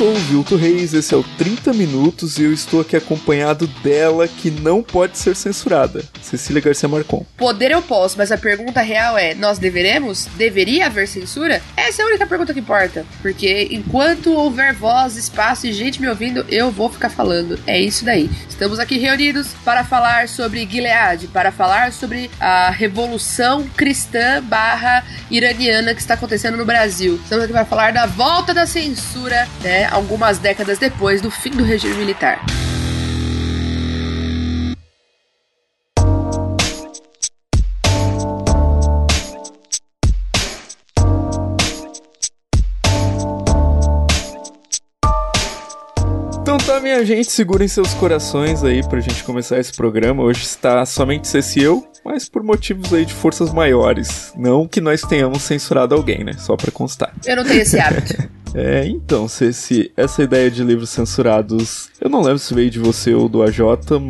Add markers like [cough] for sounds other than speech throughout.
Sou o Vilto Reis, esse é o 30 Minutos e eu estou aqui acompanhado dela que não pode ser censurada, Cecília Garcia Marcon. Poder eu posso, mas a pergunta real é: nós deveremos? Deveria haver censura? Essa é a única pergunta que importa. Porque enquanto houver voz, espaço e gente me ouvindo, eu vou ficar falando. É isso daí. Estamos aqui reunidos para falar sobre Gilead, para falar sobre a revolução cristã barra iraniana que está acontecendo no Brasil. Estamos aqui para falar da volta da censura né, algumas décadas depois do fim do regime militar. Então tá, minha gente, segurem seus corações aí pra gente começar esse programa. Hoje está somente Ceci e eu, mas por motivos aí de forças maiores. Não que nós tenhamos censurado alguém, né? Só pra constar. Eu não tenho esse hábito. [laughs] É, então, se, essa ideia de livros censurados, eu não lembro se veio de você ou do AJ,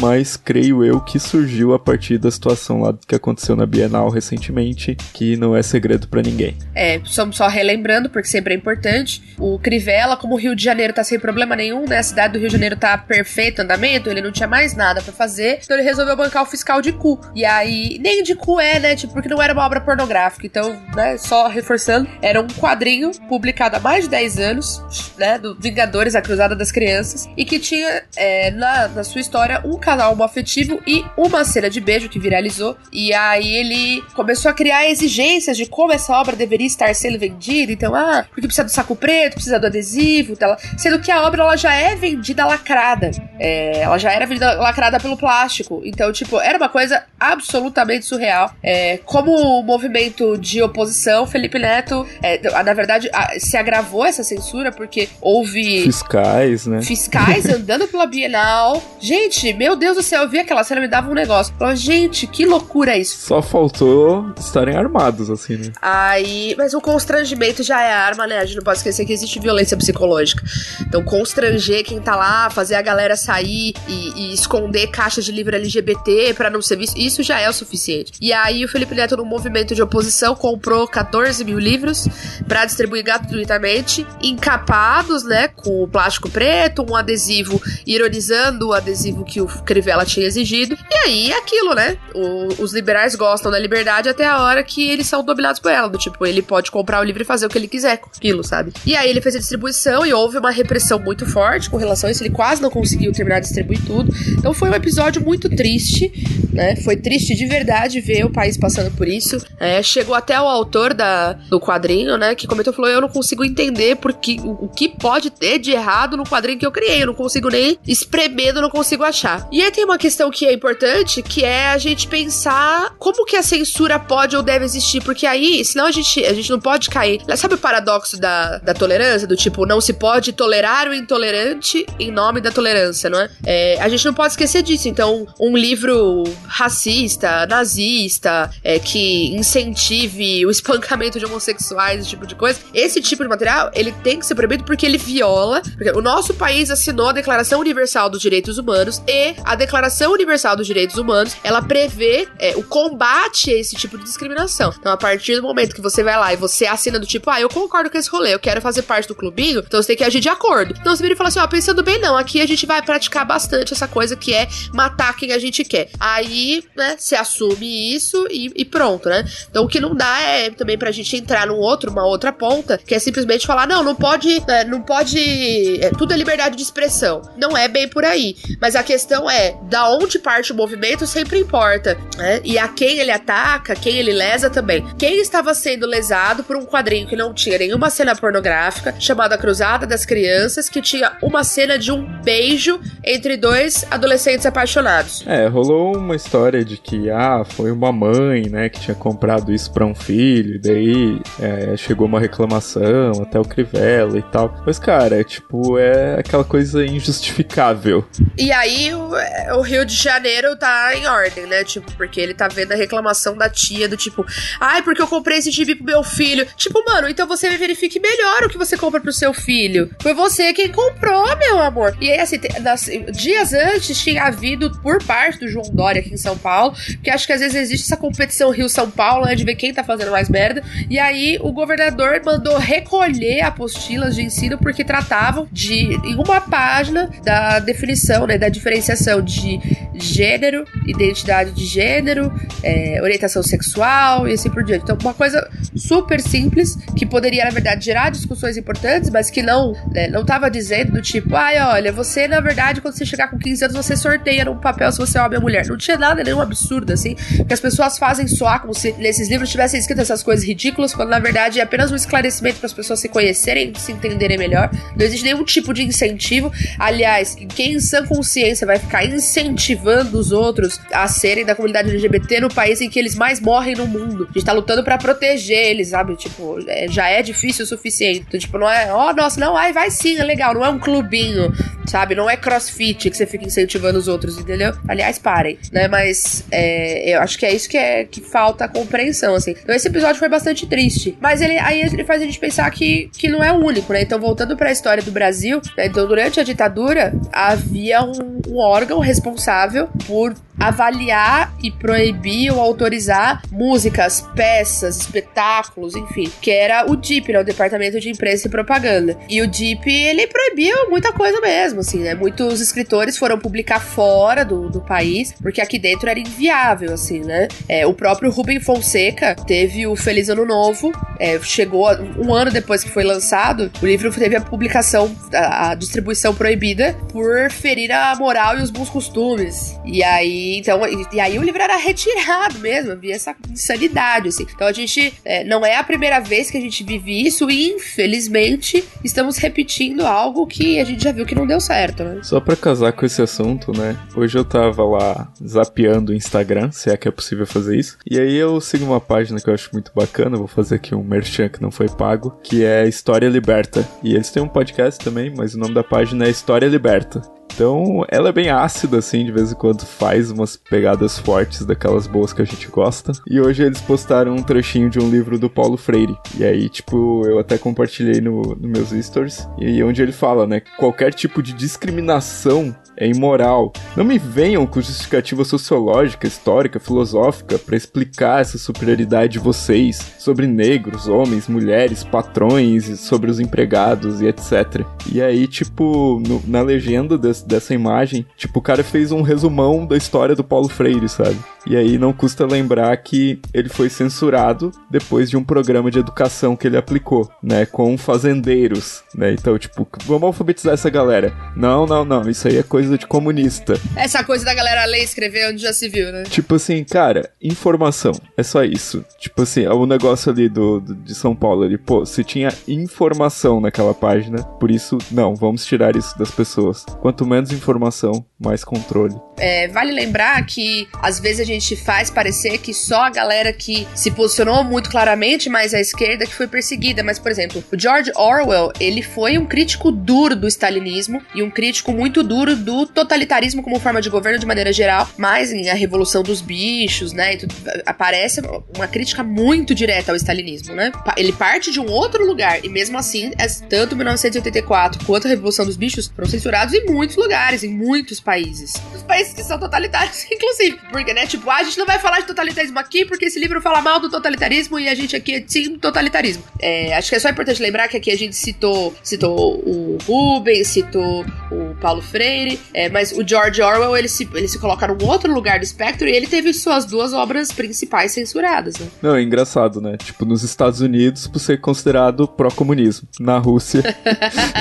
mas creio eu que surgiu a partir da situação lá que aconteceu na Bienal recentemente, que não é segredo para ninguém. É, estamos só relembrando, porque sempre é importante. O Crivella, como o Rio de Janeiro tá sem problema nenhum, né? A cidade do Rio de Janeiro tá perfeito andamento, ele não tinha mais nada para fazer, então ele resolveu bancar o fiscal de cu. E aí, nem de cu é, né? Tipo, porque não era uma obra pornográfica. Então, né, só reforçando, era um quadrinho publicado há mais de 10 anos, né? Do Vingadores, a Cruzada das Crianças, e que tinha é, na, na sua história um canal homoafetivo e uma cena de beijo que viralizou. E aí ele começou a criar exigências de como essa obra deveria estar sendo vendida. Então, ah, porque precisa do saco preto, precisa do adesivo, tal. sendo que a obra ela já é vendida lacrada. É, ela já era vendida lacrada pelo plástico. Então, tipo, era uma coisa absolutamente surreal. É, como movimento de oposição, Felipe Neto, é, na verdade, se agravou essa censura porque houve fiscais, né? Fiscais [laughs] andando pela Bienal. Gente, meu Deus do céu, eu vi aquela cena me dava um negócio. Falei, gente, que loucura isso. Só faltou estarem armados assim, né? Aí, mas o constrangimento já é arma, né? A gente não pode esquecer que existe violência psicológica. Então, constranger quem tá lá, fazer a galera sair e, e esconder caixas de livro LGBT para não ser visto, isso já é o suficiente. E aí, o Felipe Neto, no movimento de oposição, comprou 14 mil livros para distribuir gratuitamente encapados, né, com plástico preto, um adesivo ironizando o adesivo que o Crivella tinha exigido. E aí, aquilo, né? O, os liberais gostam da liberdade até a hora que eles são dominados por ela. Do tipo, ele pode comprar o livro e fazer o que ele quiser com aquilo, sabe? E aí ele fez a distribuição e houve uma repressão muito forte com relação a isso. Ele quase não conseguiu terminar de distribuir tudo. Então foi um episódio muito triste, né? Foi triste de verdade ver o país passando por isso. É, chegou até o autor da, do quadrinho, né? Que comentou, falou, eu não consigo entender porque, o, o que pode ter de errado no quadrinho que eu criei. Eu não consigo nem espremendo, não consigo achar. E aí tem uma questão que é importante, que é a gente pensar como que a censura pode ou deve existir, porque aí, senão a gente, a gente não pode cair. Sabe o paradoxo da, da tolerância? Do tipo, não se pode tolerar o intolerante em nome da tolerância, não é? é a gente não pode esquecer disso. Então, um livro racista, nazista, é, que incentive o espancamento de homossexuais, esse tipo de coisa, esse tipo de material, ele tem que ser proibido porque ele viola. Porque o nosso país assinou a Declaração Universal dos Direitos Humanos e a Declaração Universal dos Direitos Humanos ela prevê é, o combate a esse tipo de discriminação. Então, a partir do momento que você vai lá e você assina do tipo, ah, eu concordo com esse rolê, eu quero fazer parte do clubinho, então você tem que agir de acordo. Então você vira e fala assim, ó, pensando bem, não, aqui a gente vai praticar bastante essa coisa que é matar quem a gente quer. Aí, né, você assume isso e, e pronto, né? Então o que não dá é também pra gente entrar num outro, uma outra ponta, que é simplesmente falar, não, não pode, né, não pode, é, tudo é liberdade de expressão. Não é bem por aí. Mas a questão é, da onde parte o movimento sempre importa, né? E a quem ele ataca, quem ele lesa também. Quem estava sendo lesado por um quadrinho que não tinha nenhuma cena pornográfica, chamado A Cruzada das Crianças, que tinha uma cena de um beijo entre dois adolescentes apaixonados. É, rolou uma história de que, ah, foi uma mãe, né, que tinha comprado isso para um filho, e daí é, chegou uma reclamação até o E tal. Mas, cara, tipo, é aquela coisa injustificável. E aí o, é, o, Rio de Janeiro tá em ordem, né? Tipo, porque ele tá vendo a reclamação da tia do tipo, ai, porque eu comprei esse gibi pro meu filho. Tipo, mano, então você verifique melhor o que você compra pro seu filho. Foi você quem comprou, meu amor. E aí, assim, das, dias antes tinha havido por parte do João Dória aqui em São Paulo, que acho que às vezes existe essa competição Rio-São Paulo, né, de ver quem tá fazendo mais merda. E aí o governador mandou recolher apostilas de ensino porque tratavam de, em uma página, da definição, né, da diferenciação de gênero, identidade de gênero, é, orientação sexual e assim por diante. Então, uma coisa super simples que poderia, na verdade, gerar discussões importantes, mas que não, né, não tava dizendo do tipo, ai, olha, você, na verdade, quando você chegar com 15 anos, você sorteia num papel se você é homem ou mulher. Não tinha nada nenhum absurdo, assim, que as pessoas fazem soar como se nesses livros tivessem escrito essas coisas ridículas, quando na verdade é apenas um esclarecimento para as pessoas se conhecerem, se entenderem melhor. Não existe nenhum tipo de incentivo. Aliás, quem em sã consciência vai ficar incentivando os outros a serem da comunidade LGBT no país em que eles mais morrem no mundo? A gente tá lutando para proteger eles, sabe? Tipo, é, já é difícil o suficiente. Então, tipo, não é, ó, oh, nossa, não, ai, vai sim, é legal. Não é um clubinho, sabe? Não é crossfit que você fica incentivando os outros, entendeu? Aliás, parem, né? Mas é, eu acho que é isso que, é, que falta a compreensão, assim. Então, esse episódio foi bastante triste. Mas ele, aí ele faz a gente pensar que, que não é o único, né? Então, voltando para a história do Brasil, né? então, durante a ditadura, havia um, um órgão responsável por avaliar e proibir ou autorizar músicas, peças, espetáculos, enfim, que era o DIP, né, o Departamento de Imprensa e Propaganda. E o DIP, ele proibiu muita coisa mesmo, assim, né? Muitos escritores foram publicar fora do, do país, porque aqui dentro era inviável, assim, né? É, o próprio Rubem Fonseca teve o Feliz Ano Novo, é, chegou um ano depois que foi lançado, o livro teve a publicação, a, a distribuição proibida por ferir a moral e os bons costumes. E aí então, e, e, aí o livro era retirado mesmo, havia essa insanidade, assim. Então a gente, é, não é a primeira vez que a gente vive isso e infelizmente estamos repetindo algo que a gente já viu que não deu certo, né? Só pra casar com esse assunto, né? Hoje eu tava lá zapeando o Instagram, se é que é possível fazer isso. E aí eu sigo uma página que eu acho muito bacana, vou fazer aqui um merchan que não foi pago, que é História Liberta. E eles têm um podcast também, mas o nome da página é História Liberta. Então, ela é bem ácida, assim, de vez em quando faz umas pegadas fortes daquelas boas que a gente gosta. E hoje eles postaram um trechinho de um livro do Paulo Freire. E aí, tipo, eu até compartilhei no, no meus stories. E onde ele fala, né? Qualquer tipo de discriminação é imoral. Não me venham com justificativa sociológica, histórica, filosófica para explicar essa superioridade de vocês sobre negros, homens, mulheres, patrões, sobre os empregados e etc. E aí, tipo, no, na legenda desse, dessa imagem, tipo, o cara fez um resumão da história do Paulo Freire, sabe? E aí não custa lembrar que ele foi censurado depois de um programa de educação que ele aplicou, né, com fazendeiros, né? Então, tipo, vamos alfabetizar essa galera. Não, não, não, isso aí é coisa de comunista. Essa coisa da galera ler e escrever onde já se viu, né? Tipo assim, cara, informação, é só isso. Tipo assim, é o negócio ali do, do de São Paulo ali, pô, se tinha informação naquela página, por isso, não, vamos tirar isso das pessoas. Quanto menos informação, mais controle. É, vale lembrar que às vezes a gente faz parecer que só a galera que se posicionou muito claramente mais à esquerda que foi perseguida. Mas, por exemplo, o George Orwell, ele foi um crítico duro do stalinismo e um crítico muito duro do totalitarismo como forma de governo de maneira geral, mas em A Revolução dos Bichos, né, tudo, aparece uma crítica muito direta ao stalinismo, né? Ele parte de um outro lugar e mesmo assim, é tanto 1984 quanto a Revolução dos Bichos foram censurados em muitos lugares, em muitos países. Os países que são totalitários, [laughs] inclusive, porque, né, tipo, ah, a gente não vai falar de totalitarismo aqui porque esse livro fala mal do totalitarismo e a gente aqui é sim totalitarismo. É, acho que é só importante lembrar que aqui a gente citou, citou o Rubens, citou o Paulo Freire, é, mas o George Orwell ele se, ele se coloca num outro lugar do espectro e ele teve suas duas obras principais censuradas, né? Não, é engraçado, né? Tipo, nos Estados Unidos, por ser considerado pró-comunismo. Na Rússia, [laughs]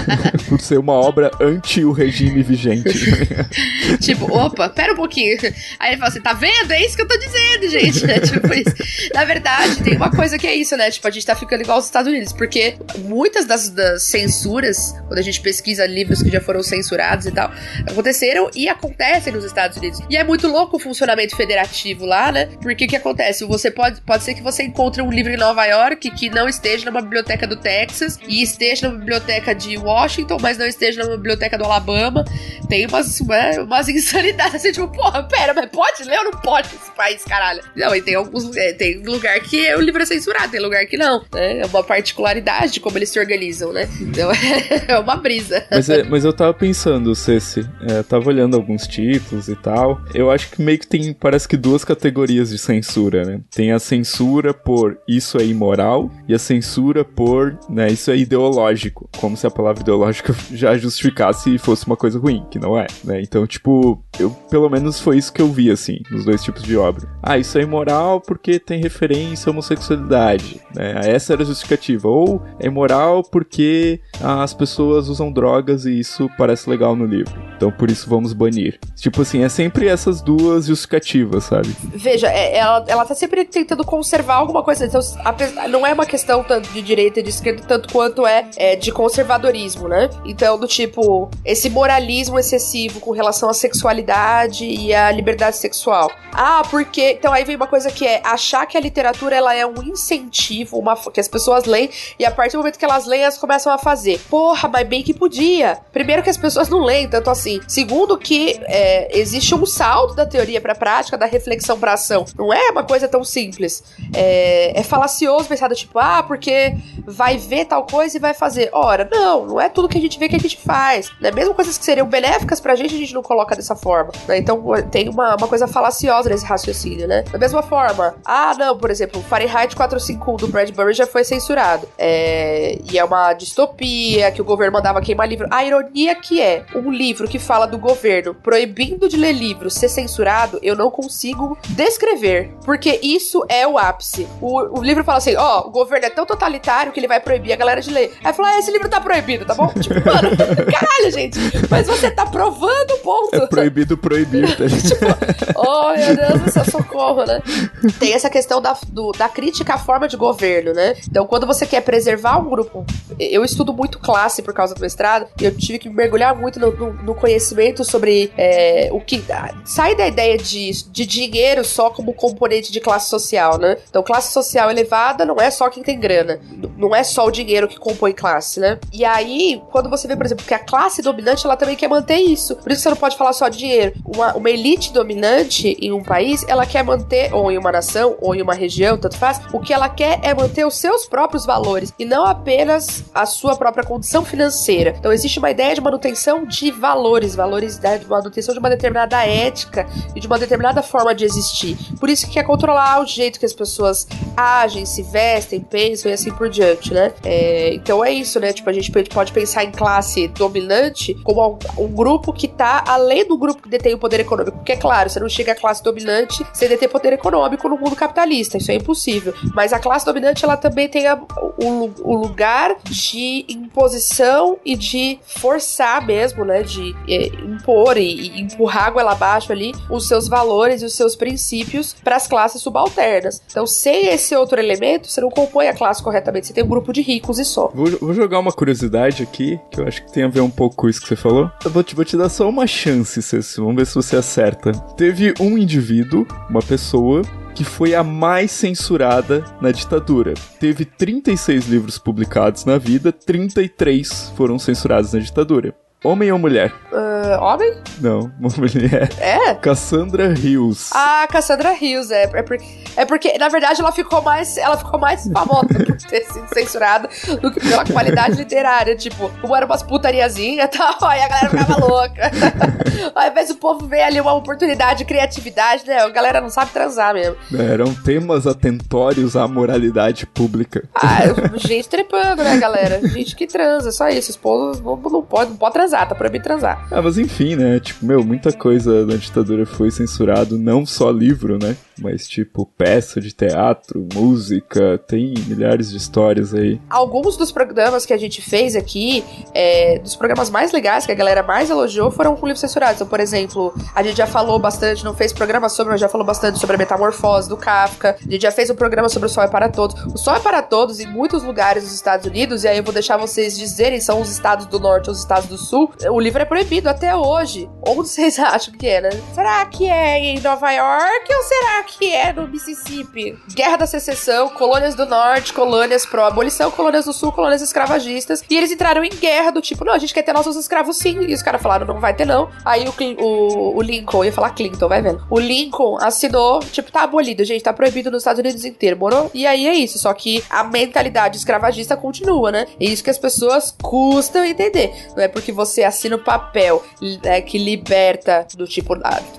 [laughs] por ser uma obra anti o regime vigente. [laughs] tipo, opa, pera um pouquinho. Aí ele fala assim: tá vendo? Não é isso que eu tô dizendo, gente. É [laughs] tipo isso. Na verdade, tem uma coisa que é isso, né? Tipo, a gente tá ficando igual aos Estados Unidos, porque muitas das, das censuras, quando a gente pesquisa livros que já foram censurados e tal, aconteceram e acontecem nos Estados Unidos. E é muito louco o funcionamento federativo lá, né? Porque o que acontece? Você pode, pode ser que você encontre um livro em Nova York que não esteja numa biblioteca do Texas e esteja numa biblioteca de Washington, mas não esteja numa biblioteca do Alabama. Tem umas, né, umas [laughs] insanidades assim, tipo, porra, pera, mas pode ler ou não pode esse país, caralho? Não, e tem alguns. É, tem lugar que o livro é censurado, tem lugar que não. Né? É uma particularidade de como eles se organizam, né? Então [laughs] é uma brisa. Mas, é, mas eu tava pensando, Ceci, é, tava olhando alguns títulos e tal. Eu acho que meio que tem, parece que duas categorias de censura, né? Tem a censura por isso é imoral e a censura por, né, isso é ideológico. Como se a palavra ideológica [laughs] já justificasse e fosse uma coisa ruim, que não é, né? Então, tipo, eu pelo menos foi isso que eu vi, assim, nos dois tipos de obra. Ah, isso é imoral porque tem referência à homossexualidade, né? Essa era a justificativa. Ou é imoral porque as pessoas usam drogas e isso parece legal no livro. Então, por isso vamos banir. Tipo assim, é sempre essas duas justificativas, sabe? Veja, é, ela, ela tá sempre tentando conservar alguma coisa. Então, não é uma questão tanto de direita e de esquerda, tanto quanto é, é de conservadorismo, né? Então, do tipo, esse moralismo excessivo com relação à sexualidade e à liberdade sexual. Ah, porque. Então aí vem uma coisa que é achar que a literatura ela é um incentivo, uma, que as pessoas leem, e a partir do momento que elas leem, elas começam a fazer. Porra, mas bem que podia. Primeiro que as pessoas não leem tanto assim. Segundo que é, existe um salto da teoria pra prática, da reflexão pra ação. Não é uma coisa tão simples. É, é falacioso pensar do tipo, ah, porque vai ver tal coisa e vai fazer. Ora, não, não é tudo que a gente vê que a gente faz. Né? Mesmo coisas que seriam benéficas pra gente, a gente não coloca dessa forma. Né? Então tem uma, uma coisa falaciosa nesse raciocínio, né? Da mesma forma, ah, não, por exemplo, Fahrenheit 451 do Bradbury já foi censurado. É, e é uma distopia que o governo mandava queimar livro. A ironia que é um livro que fala do governo proibindo de ler livros ser censurado, eu não consigo descrever. Porque isso é o ápice. O, o livro fala assim: ó, oh, o governo é tão totalitário que ele vai proibir a galera de ler. Aí fala: ah, esse livro tá proibido, tá bom? Tipo, mano, [laughs] caralho, gente. Mas você tá provando o ponto. É proibido proibir, tá? [laughs] tipo, oh, céu, socorro, né? Tem essa questão da, do, da crítica à forma de governo, né? Então, quando você quer preservar um grupo. Eu estudo muito classe por causa do mestrado, e eu tive que mergulhar muito no, no, no conhecimento sobre é, o que. Sai da ideia de, de dinheiro só como componente de classe social, né? Então, classe social elevada não é só quem tem grana. Não é só o dinheiro que compõe classe, né? E aí, quando você vê, por exemplo, que a classe dominante ela também quer manter isso. Por isso você não pode falar só de dinheiro. Uma, uma elite dominante em um país, ela quer manter, ou em uma nação, ou em uma região, tanto faz, o que ela quer é manter os seus próprios valores e não apenas a sua própria condição financeira. Então, existe uma ideia de manutenção de valores, valores da de manutenção de uma determinada ética e de uma determinada forma de existir. Por isso que quer controlar o jeito que as pessoas agem, se vestem, pensam e assim por diante, né? É, então é isso, né? Tipo, a gente pode pensar em classe dominante como um, um grupo que tá além do grupo que detém o poder econômico. Porque, é claro, você não chega à classe dominante sem deter poder econômico no mundo capitalista. Isso é impossível. Mas a classe dominante, ela também tem a, o, o, lugar de imposição e de forçar mesmo, né? De é, impor e, e, empurrar água abaixo ali os seus valores e os seus princípios para as classes subalternas. Então, sem esse outro elemento, você não compõe a classe corretamente. Você tem um grupo de ricos e só. Vou, vou jogar uma curiosidade aqui, que eu acho que tem a ver um pouco com isso que você falou. Eu vou te, vou te dar só uma chance, Ceci. Vamos ver se você acerta. Teve um indivíduo, uma pessoa, que foi a mais censurada na ditadura. Teve 36 livros publicados na vida, 33 foram censurados na ditadura. Homem ou mulher? Uh, homem? Não, [laughs] mulher. É? Cassandra Rios. Ah, Cassandra Rios, é. É porque, é porque, na verdade, ela ficou mais. Ela ficou mais [laughs] famosa por ter sido censurada do que pela qualidade literária. Tipo, como era umas putariazinhas e tal, aí a galera ficava louca. [laughs] Ao invés do povo ver ali uma oportunidade de criatividade, né? A galera não sabe transar mesmo. É, eram temas atentórios à moralidade pública. Ah, gente trepando, né, galera? Gente que transa, só isso. Os povos não, não pode, não pode transar transar, tá proibido transar. Ah, mas enfim, né? Tipo, meu, muita coisa na ditadura foi censurado, não só livro, né? Mas tipo, peça de teatro, música, tem milhares de histórias aí. Alguns dos programas que a gente fez aqui, é, dos programas mais legais, que a galera mais elogiou, foram com livros censurados. Então, por exemplo, a gente já falou bastante, não fez programa sobre, mas já falou bastante sobre a metamorfose do Kafka. A gente já fez um programa sobre o Sol é para Todos. O Sol é para Todos em muitos lugares dos Estados Unidos, e aí eu vou deixar vocês dizerem, são os estados do norte ou os estados do sul. O livro é proibido até hoje. Onde vocês [laughs] acham que é, né? Será que é em Nova York ou será que é no Mississippi? Guerra da Secessão, colônias do norte, colônias pró-abolição, colônias do sul, colônias escravagistas. E eles entraram em guerra do tipo, não, a gente quer ter nossos escravos sim. E os caras falaram, não vai ter não. Aí o, o, o Lincoln, ia falar Clinton, vai vendo. O Lincoln assinou, tipo, tá abolido, gente, tá proibido nos Estados Unidos inteiro, morou? E aí é isso. Só que a mentalidade escravagista continua, né? É isso que as pessoas custam entender. Não é porque você assina o papel é, que liberta do tipo,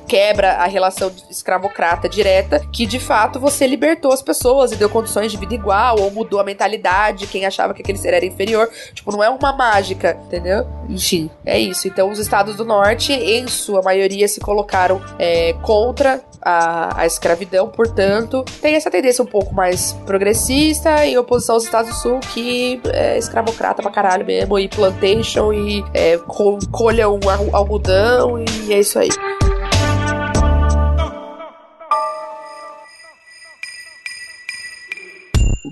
quebra a relação escravocrata direta, que de fato você libertou as pessoas e deu condições de vida igual, ou mudou a mentalidade, quem achava que aquele ser era inferior. Tipo, não é uma mágica, entendeu? Enfim, é isso. Então, os estados do norte, em sua maioria, se colocaram é, contra a, a escravidão, portanto, tem essa tendência um pouco mais progressista em oposição aos Estados do Sul, que é escravocrata pra caralho mesmo, e plantation, e é, colham algodão, e é isso aí.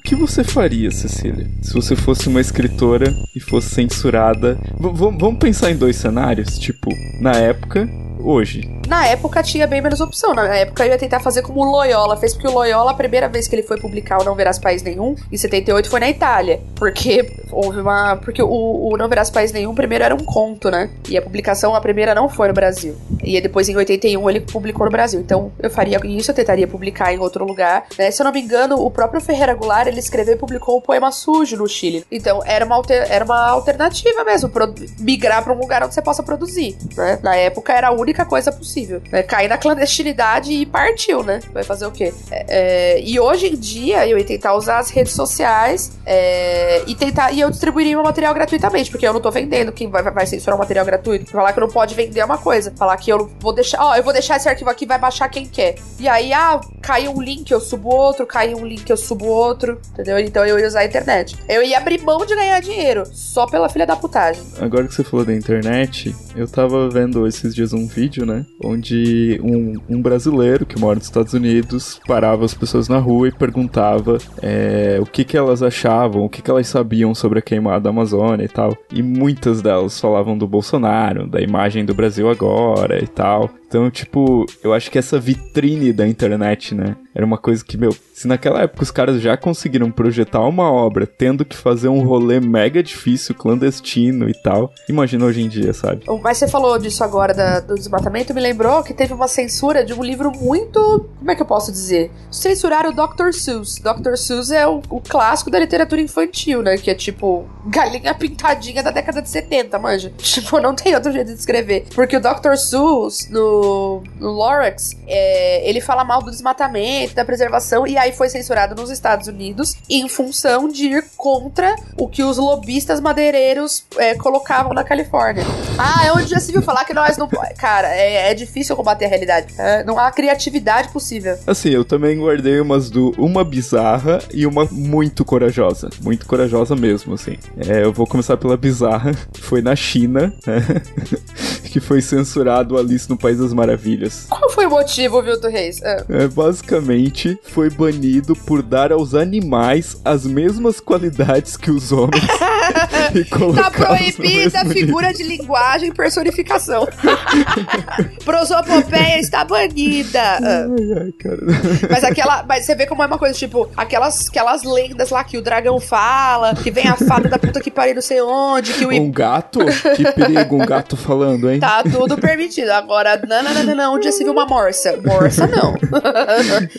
Que você faria, Cecília, se você fosse uma escritora e fosse censurada? V vamos pensar em dois cenários, tipo, na época hoje? Na época tinha bem menos opção. Na época eu ia tentar fazer como o Loyola fez, porque o Loyola, a primeira vez que ele foi publicar o Não Verás País Nenhum, em 78, foi na Itália. Porque houve uma. Porque o, o Não Verás País Nenhum primeiro era um conto, né? E a publicação, a primeira não foi no Brasil. E depois, em 81, ele publicou no Brasil. Então eu faria isso, eu tentaria publicar em outro lugar. Né? Se eu não me engano, o próprio Ferreira Goulart, ele escreveu e publicou o Poema Sujo no Chile. Então era uma, alter, era uma alternativa mesmo, migrar para um lugar onde você possa produzir. Né? Na época era a única coisa possível. Né? Cair na clandestinidade e partiu, né? Vai fazer o quê? É, é, e hoje em dia eu ia tentar usar as redes sociais é, e tentar. E eu distribuiria meu material gratuitamente, porque eu não tô vendendo. Quem vai, vai censurar o material gratuito? Falar que não pode vender é uma coisa. Falar que eu vou deixar. Ó, eu vou deixar esse arquivo aqui, vai baixar quem quer. E aí, ah, caiu um link, eu subo outro, caiu um link, eu subo outro. Entendeu? Então eu ia usar a internet. Eu ia abrir mão de ganhar dinheiro, só pela filha da putagem. Agora que você falou da internet, eu tava vendo esses dias um vídeo, né? Onde um, um brasileiro que mora nos Estados Unidos parava as pessoas na rua e perguntava é, o que, que elas achavam, o que, que elas sabiam sobre a queimada da Amazônia e tal. E muitas delas falavam do Bolsonaro, da imagem do Brasil agora e tal. Então, tipo, eu acho que essa vitrine da internet, né? Era uma coisa que, meu, se naquela época os caras já conseguiram projetar uma obra tendo que fazer um rolê mega difícil, clandestino e tal, imagina hoje em dia, sabe? Mas você falou disso agora da, do desmatamento, me lembrou que teve uma censura de um livro muito. Como é que eu posso dizer? Censuraram o Dr. Seuss. Dr. Seuss é o, o clássico da literatura infantil, né? Que é tipo galinha pintadinha da década de 70, manja. [laughs] Tipo, não tem outro jeito de escrever. Porque o Dr. Seuss, no no, Lorax, é, ele fala mal do desmatamento, da preservação, e aí foi censurado nos Estados Unidos em função de ir contra o que os lobistas madeireiros é, colocavam na Califórnia. Ah, é onde já se viu falar que nós não. Cara, é, é difícil combater a realidade. É, não há criatividade possível. Assim, eu também guardei umas do. Uma bizarra e uma muito corajosa. Muito corajosa mesmo, assim. É, eu vou começar pela bizarra. [laughs] Foi na China, né? [laughs] que foi censurado Alice no País das Maravilhas. Qual foi o motivo, Vilto Reis? É. é. basicamente, foi banido por dar aos animais as mesmas qualidades que os homens. [laughs] tá proibida a figura de linguagem e personificação. [laughs] Prosopopeia está banida. Ai, ai, cara. Mas aquela. Mas você vê como é uma coisa, tipo, aquelas, aquelas lendas lá que o dragão fala, que vem a fada da puta que pariu não sei onde, que o. Um gato? Que perigo, um gato falando, hein? Tá tudo permitido. Agora, não, [laughs] não, não, não, não. Onde já se viu uma morsa? Morsa não. [laughs]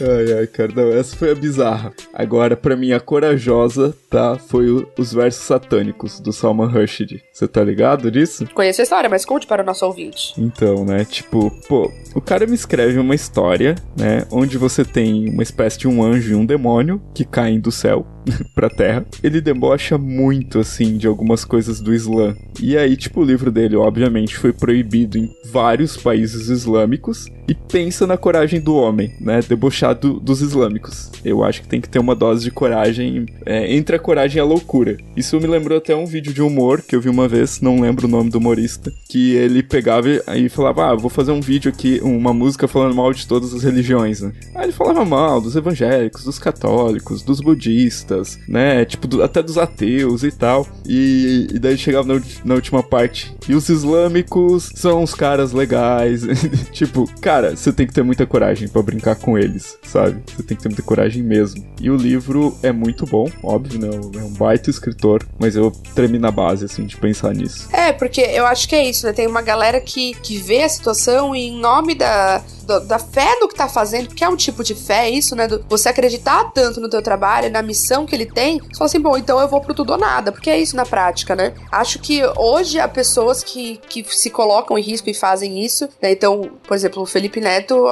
ai, ai, cara, não, essa foi a bizarra. Agora, pra mim, a corajosa, tá? Foi o, os versos satânicos do Salman Rushdie. Você tá ligado disso? Conheço a história, mas conte para o nosso ouvinte. Então, né, tipo, pô, o cara me escreve uma história, né, onde você tem uma espécie de um anjo e um demônio que caem do céu [laughs] pra terra. Ele debocha muito, assim, de algumas coisas do Islã. E aí, tipo, o livro dele, obviamente, foi proibido em vários países islâmicos. E pensa na coragem do homem, né? Debochar do, dos islâmicos. Eu acho que tem que ter uma dose de coragem é, entre a coragem e a loucura. Isso me lembrou até um vídeo de humor que eu vi uma vez, não lembro o nome do humorista, que ele pegava e falava: Ah, vou fazer um vídeo aqui, uma música falando mal de todas as religiões, né? Aí ele falava mal dos evangélicos, dos católicos, dos budistas, né? Tipo, do, até dos ateus e tal. E, e daí chegava na, na última parte. E os islâmicos são os caras legais. [laughs] tipo, cara, você tem que ter muita coragem para brincar com eles, sabe? Você tem que ter muita coragem mesmo. E o livro é muito bom, óbvio, né? É um baita escritor, mas eu tremi na base, assim, de pensar nisso. É, porque eu acho que é isso, né? Tem uma galera que, que vê a situação e em nome da da, da fé no que tá fazendo, que é um tipo de fé, isso, né? Do, você acreditar tanto no teu trabalho, na missão que ele tem, você fala assim, bom, então eu vou pro tudo ou nada, porque é isso na prática, né? Acho que hoje há pessoas que, que se colocam em risco e fazem isso, né? Então, por exemplo, o Felipe Neto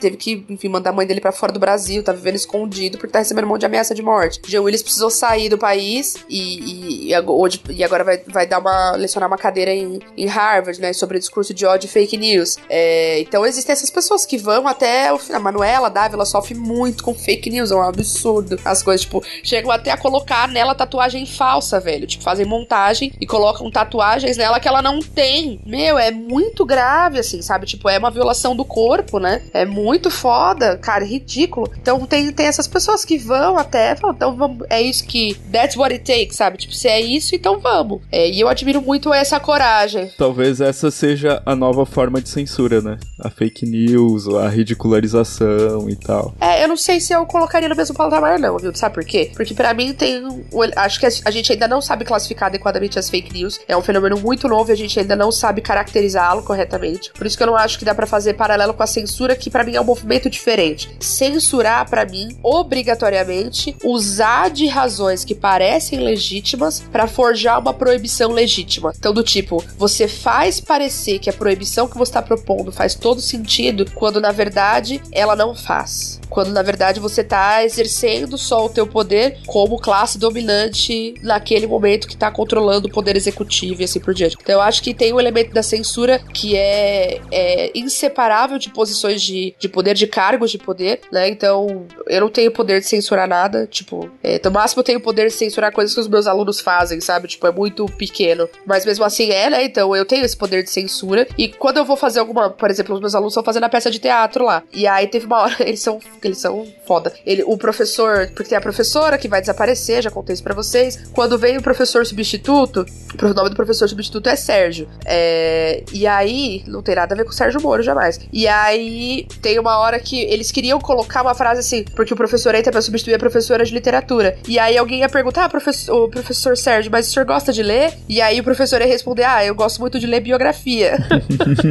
teve que, enfim, mandar a mãe dele para fora do Brasil, tá vivendo escondido porque tá recebendo um monte de ameaça de morte. Jean Willis precisou sair do país e, e, e agora vai, vai dar uma, lecionar uma cadeira em, em Harvard, né? Sobre discurso de ódio e fake news. É, então existem essas pessoas pessoas que vão até o final. A Manuela Dávila sofre muito com fake news, é um absurdo. As coisas, tipo, chegam até a colocar nela tatuagem falsa, velho. Tipo, fazem montagem e colocam tatuagens nela que ela não tem. Meu, é muito grave, assim, sabe? Tipo, é uma violação do corpo, né? É muito foda, cara, é ridículo. Então tem, tem essas pessoas que vão até, falam, então vamos, é isso que. That's what it takes, sabe? Tipo, se é isso, então vamos. É, e eu admiro muito essa coragem. Talvez essa seja a nova forma de censura, né? A fake news a ridicularização e tal. É, eu não sei se eu colocaria no mesmo patamar, não, viu? Sabe por quê? Porque para mim tem. Acho que a gente ainda não sabe classificar adequadamente as fake news. É um fenômeno muito novo e a gente ainda não sabe caracterizá-lo corretamente. Por isso que eu não acho que dá para fazer paralelo com a censura, que para mim é um movimento diferente. Censurar, para mim, obrigatoriamente, usar de razões que parecem legítimas para forjar uma proibição legítima. Então, do tipo, você faz parecer que a proibição que você está propondo faz todo sentido quando na verdade ela não faz. Quando na verdade você tá exercendo só o teu poder como classe dominante naquele momento que tá controlando o poder executivo e assim por diante. Então eu acho que tem um elemento da censura que é, é inseparável de posições de, de poder, de cargos de poder, né? Então eu não tenho poder de censurar nada, tipo, é, no máximo eu tenho poder de censurar coisas que os meus alunos fazem, sabe? Tipo, é muito pequeno. Mas mesmo assim é, né? Então eu tenho esse poder de censura. E quando eu vou fazer alguma, por exemplo, os meus alunos estão fazendo a peça de teatro lá. E aí teve uma hora, [laughs] eles são, eles são foda. Ele, o professor, porque tem a professora que vai desaparecer, já contei isso pra vocês. Quando vem o professor substituto, o nome do professor substituto é Sérgio. É, e aí, não tem nada a ver com o Sérgio Moro jamais. E aí, tem uma hora que eles queriam colocar uma frase assim, porque o professor entra pra substituir a professora de literatura. E aí alguém ia perguntar, ah, professor, o professor Sérgio, mas o senhor gosta de ler? E aí o professor ia responder, ah, eu gosto muito de ler biografia.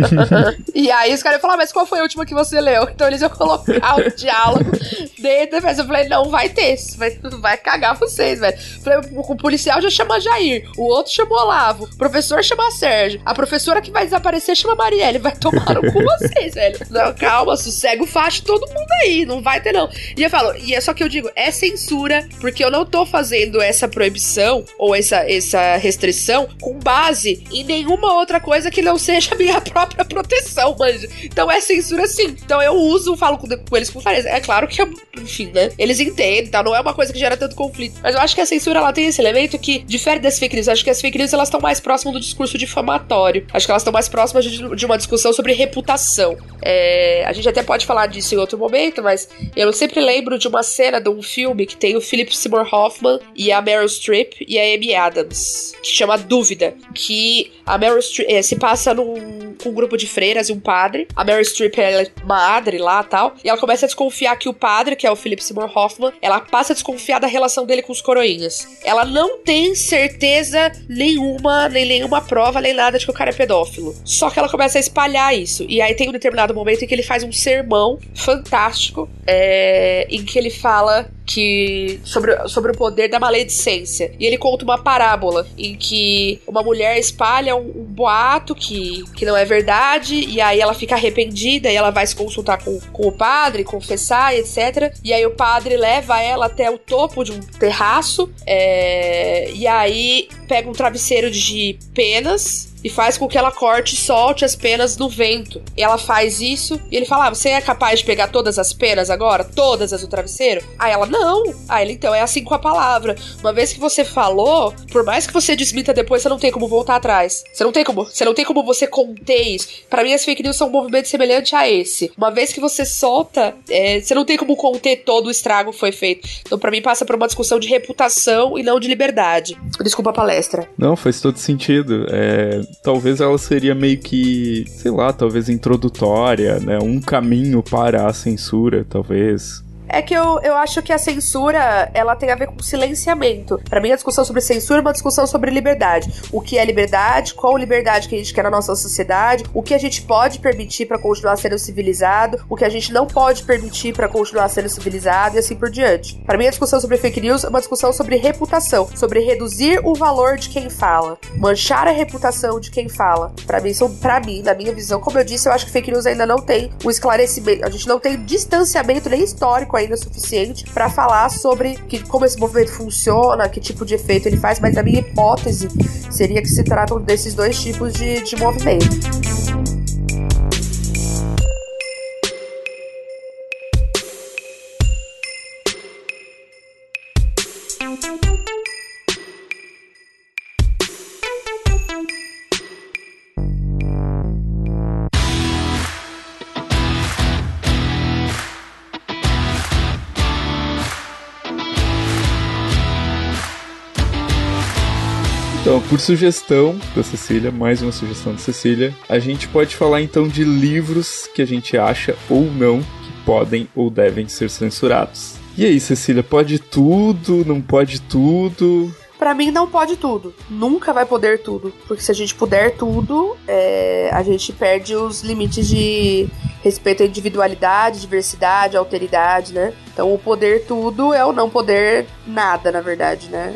[laughs] e aí os caras iam falar, ah, mas qual foi a última que você leu? Então eles iam colocar o diálogo dentro da Eu falei, não vai ter, vai, vai cagar vocês, velho. Falei, o policial já chama Jair, o outro chamou Olavo, o professor chama Sérgio, a professora que vai desaparecer chama Marielle. Vai tomar no cu vocês, velho. Não, calma, sossega o facho todo mundo aí, não vai ter não. E eu falo, e é só que eu digo, é censura, porque eu não tô fazendo essa proibição ou essa, essa restrição com base em nenhuma outra coisa que não seja minha [laughs] própria proteção, manja. Então é censura Então eu uso, falo com, com eles com clareza. É claro que, enfim, né? Eles entendem, tá? Não é uma coisa que gera tanto conflito. Mas eu acho que a censura, ela tem esse elemento que difere das fake news. Eu acho que as fake news, elas estão mais próximas do discurso difamatório. Acho que elas estão mais próximas de, de, uma discussão sobre reputação. É, a gente até pode falar disso em outro momento, mas eu sempre lembro de uma cena de um filme que tem o Philip Seymour Hoffman e a Meryl Streep e a Amy Adams, que chama Dúvida, que a Meryl Streep é, se passa num, um grupo de freiras e um padre. A Meryl Streep é madre lá tal, e ela começa a desconfiar que o padre, que é o Philip Seymour Hoffman, ela passa a desconfiar da relação dele com os coroinhas. Ela não tem certeza nenhuma, nem nenhuma prova, nem nada de que o cara é pedófilo. Só que ela começa a espalhar isso. E aí tem um determinado momento em que ele faz um sermão fantástico, é, em que ele fala que sobre, sobre o poder da maledicência. E ele conta uma parábola em que uma mulher espalha um, boato que, que não é verdade, e aí ela fica arrependida e ela vai se consultar com, com o padre, confessar, etc. E aí o padre leva ela até o topo de um terraço, é, e aí pega um travesseiro de penas e faz com que ela corte e solte as penas no vento. E ela faz isso e ele fala: ah, Você é capaz de pegar todas as penas agora? Todas as do travesseiro? Aí ela: Não. Aí ele: Então é assim com a palavra. Uma vez que você falou, por mais que você desmita depois, você não tem como voltar atrás. Você não tem como, você não tem como você conter isso. Para mim, as fake news são um movimento semelhante a esse. Uma vez que você solta, é, você não tem como conter todo o estrago que foi feito. Então, para mim, passa por uma discussão de reputação e não de liberdade. Desculpa a palestra. Não, faz todo sentido. É, talvez ela seria meio que, sei lá, talvez introdutória, né? Um caminho para a censura, talvez. É que eu, eu acho que a censura, ela tem a ver com silenciamento. Para mim, a discussão sobre censura é uma discussão sobre liberdade. O que é liberdade, qual liberdade que a gente quer na nossa sociedade, o que a gente pode permitir para continuar sendo civilizado, o que a gente não pode permitir para continuar sendo civilizado e assim por diante. Para mim, a discussão sobre fake news é uma discussão sobre reputação, sobre reduzir o valor de quem fala, manchar a reputação de quem fala. Para mim, são para mim, na minha visão, como eu disse, eu acho que fake news ainda não tem o esclarecimento, a gente não tem distanciamento nem histórico ainda suficiente para falar sobre que, como esse movimento funciona, que tipo de efeito ele faz, mas a minha hipótese seria que se tratam desses dois tipos de, de movimento. Por sugestão da Cecília, mais uma sugestão da Cecília, a gente pode falar então de livros que a gente acha ou não que podem ou devem ser censurados. E aí, Cecília, pode tudo, não pode tudo? Para mim não pode tudo. Nunca vai poder tudo. Porque se a gente puder tudo, é, a gente perde os limites de respeito à individualidade, diversidade, alteridade, né? Então o poder tudo é o não poder nada, na verdade, né?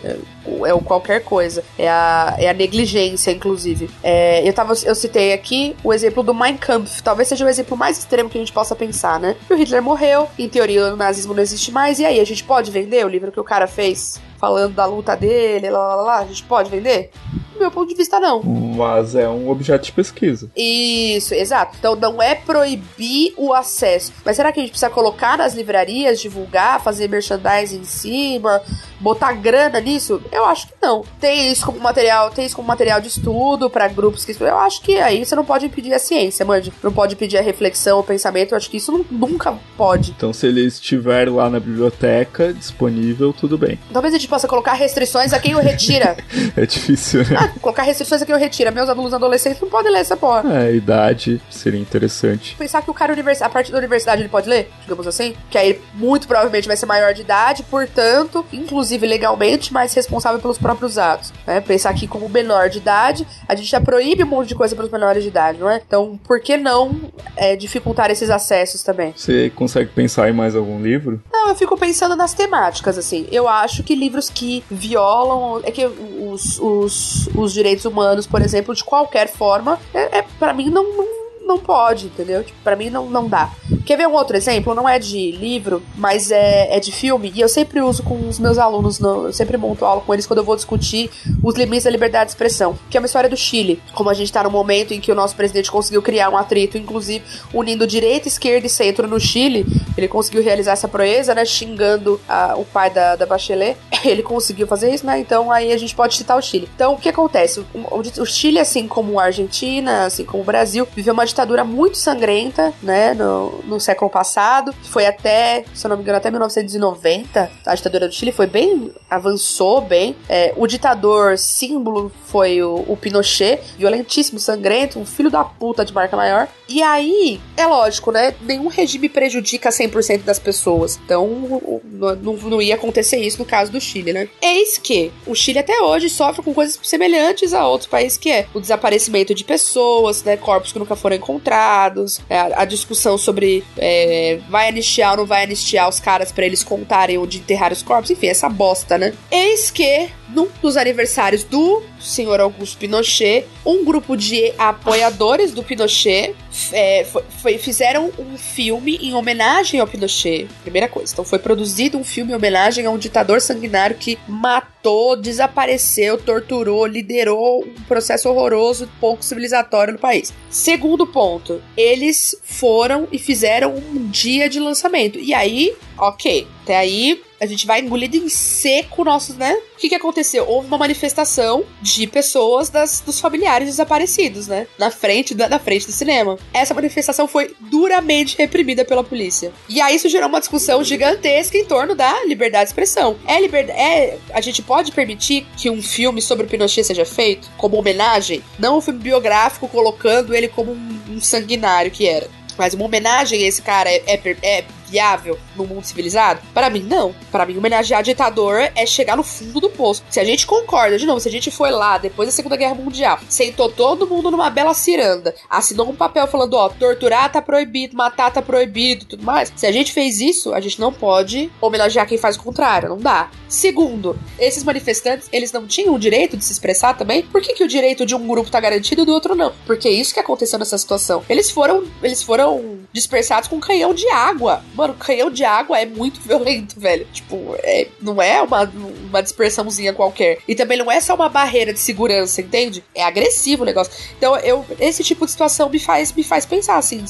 É, o qualquer coisa. É a, é a negligência, inclusive. É, eu, tava, eu citei aqui o exemplo do Mein Kampf. Talvez seja o exemplo mais extremo que a gente possa pensar, né? o Hitler morreu, em teoria o nazismo não existe mais, e aí, a gente pode vender o livro que o cara fez? falando da luta dele, lá, lá, lá, a gente pode vender? Do meu ponto de vista, não. Mas é um objeto de pesquisa. Isso, exato. Então não é proibir o acesso. Mas será que a gente precisa colocar nas livrarias, divulgar, fazer merchandising em cima, botar grana nisso? Eu acho que não. Tem isso como material, tem isso como material de estudo para grupos que eu acho que aí você não pode impedir a ciência, mande. Não pode impedir a reflexão, o pensamento. Eu acho que isso não, nunca pode. Então se ele estiver lá na biblioteca disponível, tudo bem. Talvez a gente possa colocar restrições a quem o retira. [laughs] é difícil, né? Ah, colocar restrições a quem o retira. Meus alunos adolescentes não podem ler essa porra. É, idade seria interessante. Pensar que o cara a partir da universidade ele pode ler, digamos assim, que aí muito provavelmente vai ser maior de idade, portanto, inclusive legalmente, mais responsável pelos próprios atos. Né? Pensar aqui como menor de idade, a gente já proíbe um monte de coisa para os menores de idade, não é? Então, por que não é, dificultar esses acessos também? Você consegue pensar em mais algum livro? Não, eu fico pensando nas temáticas, assim. Eu acho que livros que violam. É que os, os, os direitos humanos, por exemplo, de qualquer forma, é, é para mim não, não não pode, entendeu? Tipo, pra mim não, não dá. Quer ver um outro exemplo? Não é de livro, mas é, é de filme. E eu sempre uso com os meus alunos, no, eu sempre monto aula com eles quando eu vou discutir os limites da liberdade de expressão. Que é uma história do Chile. Como a gente tá no momento em que o nosso presidente conseguiu criar um atrito, inclusive unindo direita, esquerda e centro no Chile. Ele conseguiu realizar essa proeza, né? Xingando a, o pai da, da Bachelet. [laughs] Ele conseguiu fazer isso, né? Então aí a gente pode citar o Chile. Então o que acontece? O, o Chile, assim como a Argentina, assim como o Brasil, viveu uma ditadura muito sangrenta, né, no, no século passado. Foi até, se eu não me engano, até 1990. A ditadura do Chile foi bem, avançou bem. É, o ditador símbolo foi o, o, Pinochet, violentíssimo, sangrento, um filho da puta de marca maior. E aí, é lógico, né, nenhum regime prejudica 100% das pessoas. Então, não, não ia acontecer isso no caso do Chile, né? Eis que o Chile até hoje sofre com coisas semelhantes a outros países, que é o desaparecimento de pessoas, né, corpos que nunca foram encontrados, é, a, a, discussão sobre é, vai anistiar ou não vai anistiar os caras para eles contarem onde enterrar os corpos. Enfim, essa bosta, né? Eis que num dos aniversários do senhor Augusto Pinochet, um grupo de apoiadores do Pinochet é, foi, foi, fizeram um filme em homenagem ao Pinochet. Primeira coisa. Então foi produzido um filme em homenagem a um ditador sanguinário que matou, desapareceu, torturou, liderou um processo horroroso, pouco civilizatório no país. Segundo ponto, eles foram e fizeram um dia de lançamento. E aí, ok, até aí a gente vai engolido em seco nossos, né? O que, que aconteceu? Houve uma manifestação de pessoas das, dos familiares desaparecidos, né? Na frente, da, na frente do cinema. Essa manifestação foi duramente reprimida pela polícia. E aí isso gerou uma discussão gigantesca em torno da liberdade de expressão. É liberdade. É, a gente pode permitir que um filme sobre o Pinochet seja feito como homenagem? Não um filme biográfico colocando ele como um, um sanguinário que era. Mas uma homenagem a esse cara é, é, é viável no mundo civilizado? Para mim, não. Para mim, homenagear ditador é chegar no fundo do poço. Se a gente concorda, de novo, se a gente foi lá depois da Segunda Guerra Mundial, sentou todo mundo numa bela ciranda, assinou um papel falando, ó, torturar tá proibido, matar tá proibido, tudo mais. Se a gente fez isso, a gente não pode homenagear quem faz o contrário, não dá. Segundo, esses manifestantes, eles não tinham o direito de se expressar também? Por que, que o direito de um grupo tá garantido e do outro não? Porque é isso que aconteceu nessa situação. Eles foram, eles foram dispersados com um canhão de água. Mano, canhão de água é muito violento, velho. Tipo, é, não é uma, uma dispersãozinha qualquer. E também não é só uma barreira de segurança, entende? É agressivo o negócio. Então, eu, esse tipo de situação me faz, me faz pensar assim: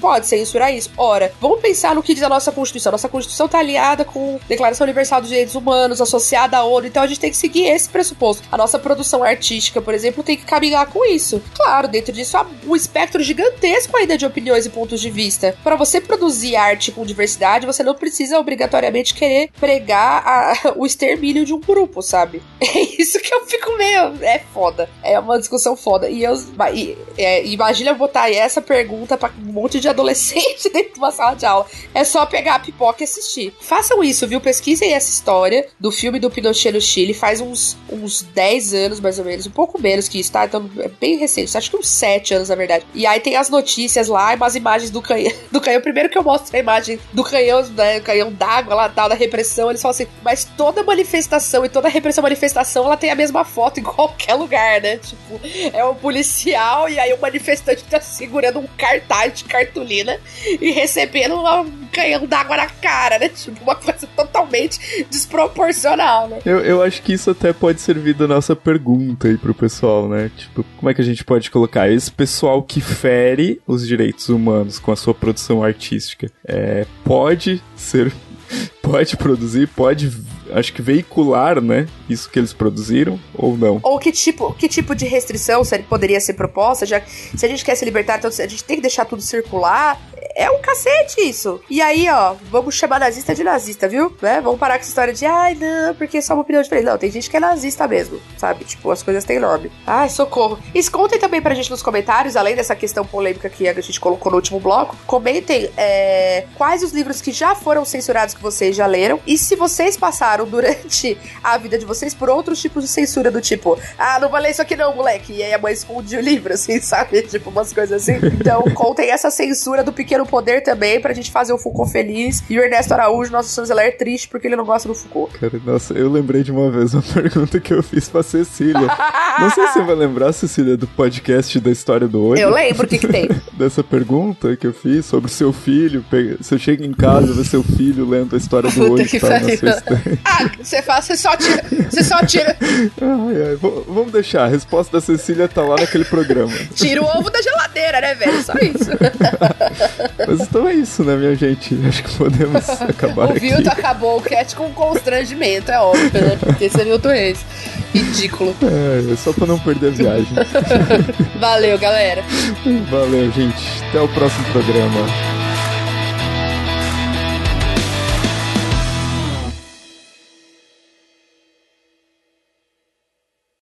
pode censurar isso? Ora, vamos pensar no que diz a nossa Constituição. Nossa Constituição tá aliada com a Declaração Universal dos Direitos Humanos, associada à ONU, então a gente tem que seguir esse pressuposto. A nossa produção artística, por exemplo, tem que caminhar com isso. Claro, dentro disso há um espectro gigantesco ainda de opiniões e pontos de vista. Para você produzir arte com diversidade, você não precisa obrigatoriamente querer pregar a, [laughs] o extermínio de um grupo, sabe? [laughs] É isso que eu fico meio. É foda. É uma discussão foda. E eu. E, é, imagina eu botar essa pergunta pra um monte de adolescente [laughs] dentro de uma sala de aula. É só pegar a pipoca e assistir. Façam isso, viu? Pesquisem essa história do filme do Pinochet no Chile. Faz uns, uns 10 anos, mais ou menos. Um pouco menos que isso, tá? Então é bem recente. Acho que uns 7 anos, na verdade. E aí tem as notícias lá, umas imagens do canhão. Do canhão. Primeiro que eu mostro a imagem do canhão, né, canhão d'água lá, tal, da repressão, eles falam assim, mas toda manifestação e toda repressão manifestação, ela tem a mesma foto em [laughs] qualquer lugar, né? Tipo, é um policial e aí o manifestante tá segurando um cartaz de cartolina e recebendo um canhão d'água na cara, né? Tipo, uma coisa totalmente desproporcional, né? Eu, eu acho que isso até pode servir da nossa pergunta aí pro pessoal, né? Tipo, como é que a gente pode colocar esse pessoal que fere os direitos humanos com a sua produção artística? É, pode ser [laughs] pode produzir, pode acho que veicular, né, isso que eles produziram ou não. Ou que tipo, que tipo de restrição poderia ser proposta, já se a gente quer se libertar, então a gente tem que deixar tudo circular. É um cacete isso. E aí, ó, vamos chamar nazista de nazista, viu? Né? Vamos parar com essa história de, ai, não, porque é só uma opinião diferente. Não, tem gente que é nazista mesmo, sabe? Tipo, as coisas têm nome. Ai, socorro. E contem também pra gente nos comentários, além dessa questão polêmica que a gente colocou no último bloco, comentem é, quais os livros que já foram censurados que vocês já leram e se vocês passaram durante a vida de vocês por outros tipos de censura do tipo, ah, não vou ler isso aqui não, moleque. E aí a mãe esconde o livro, assim, [laughs] sabe? Tipo, umas coisas assim. Então, contem essa censura do pequeno poder também pra gente fazer o Foucault feliz. E o Ernesto Araújo, nosso chanceler, triste porque ele não gosta do Foucault. Cara, nossa, eu lembrei de uma vez uma [laughs] pergunta que eu fiz pra Cecília. não sei se você vai lembrar, Cecília, do podcast da história do olho. Eu lembro o que, que tem. [laughs] Dessa pergunta que eu fiz sobre seu filho. Você chega em casa vê seu filho lendo a história do olho que tá na sua estante. Ah, você faz, você só tira. Você só tira. Ai, ai, vamos deixar. A resposta da Cecília tá lá naquele programa. Tira o ovo da geladeira, né, velho? Só isso. Mas então é isso, né, minha gente? Acho que podemos acabar o aqui. O Vilto acabou o cat com constrangimento, é óbvio, né? Porque você viu esse. Ridículo. É, é só pra não perder a viagem. Valeu, galera. Valeu, gente. Até o próximo programa.